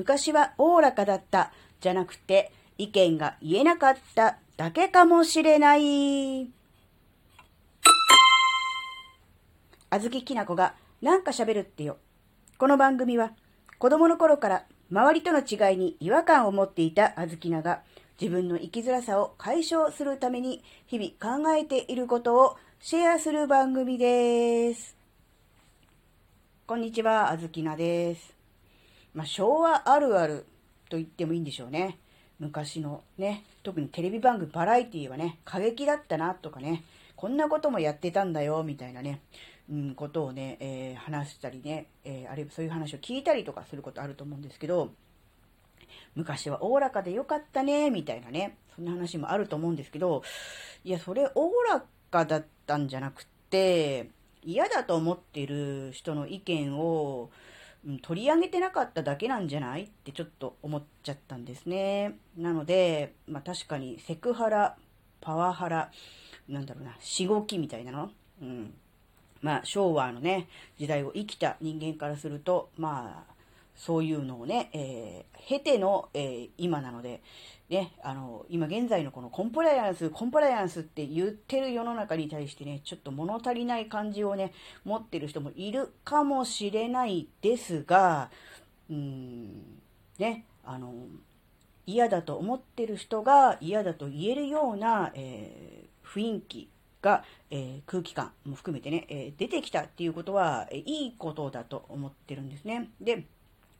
昔はおおらかだった、じゃなくて、意見が言えなかっただけかもしれない。あずききなこがなんか喋るってよ。この番組は子供の頃から周りとの違いに違和感を持っていたあずきなが自分の生きづらさを解消するために日々考えていることをシェアする番組です。こんにちは、あずきなです。まあ、昭和あるあると言ってもいいんでしょうね。昔のね、特にテレビ番組、バラエティはね、過激だったなとかね、こんなこともやってたんだよ、みたいなね、うん、ことをね、えー話したりね、えーあるいはそういう話を聞いたりとかすることあると思うんですけど、昔はおおらかでよかったね、みたいなね、そんな話もあると思うんですけど、いや、それおおらかだったんじゃなくて、嫌だと思っている人の意見を、うん取り上げてなかっただけなんじゃないってちょっと思っちゃったんですね。なので、まあ確かにセクハラ、パワハラ、なんだろうな、しごきみたいなの？うん。まあ昭和のね、時代を生きた人間からすると、まあ、そういうのをね、えー経ての、えー今なので、ね、あの、今現在のこのコンプライアンス、コンプライアンスって言ってる世の中に対してね、ちょっと物足りない感じをね、持ってる人もいるかもしれないですが、うん、ね、あの、嫌だと思ってる人が嫌だと言えるような、えー雰囲気が、えー空気感も含めてね、えー出てきたっていうことは、えいいことだと思ってるんですね。で、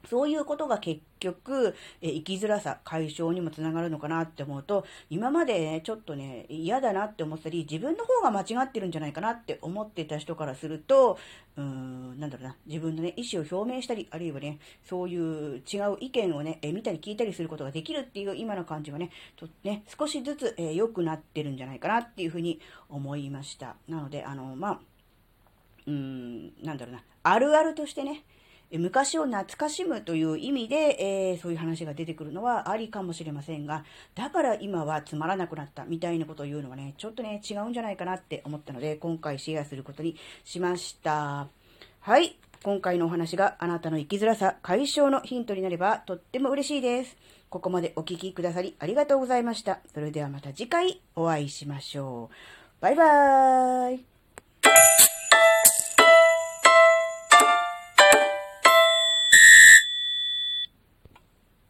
そういうことが結局、え生きづらさ解消にもつながるのかなって思うと、今までね、ちょっとね、嫌だなって思ったり、自分の方が間違ってるんじゃないかなって思ってた人からすると、うーん、なんだろうな、自分のね、意思を表明したり、あるいはね、そういう違う意見をね、え見たり聞いたりすることができるっていう今の感じはね、とね、少しずつ、え良くなってるんじゃないかなっていうふうに思いました。なので、あの、まあ、うーん、なんだろうな、あるあるとしてね、昔を懐かしむという意味で、えーそういう話が出てくるのはありかもしれませんが、だから今はつまらなくなったみたいなことを言うのはね、ちょっとね、違うんじゃないかなって思ったので、今回シェアすることにしました。はい。今回のお話があなたの生きづらさ解消のヒントになればとっても嬉しいです。ここまでお聞きくださりありがとうございました。それではまた次回お会いしましょう。バイバーイ。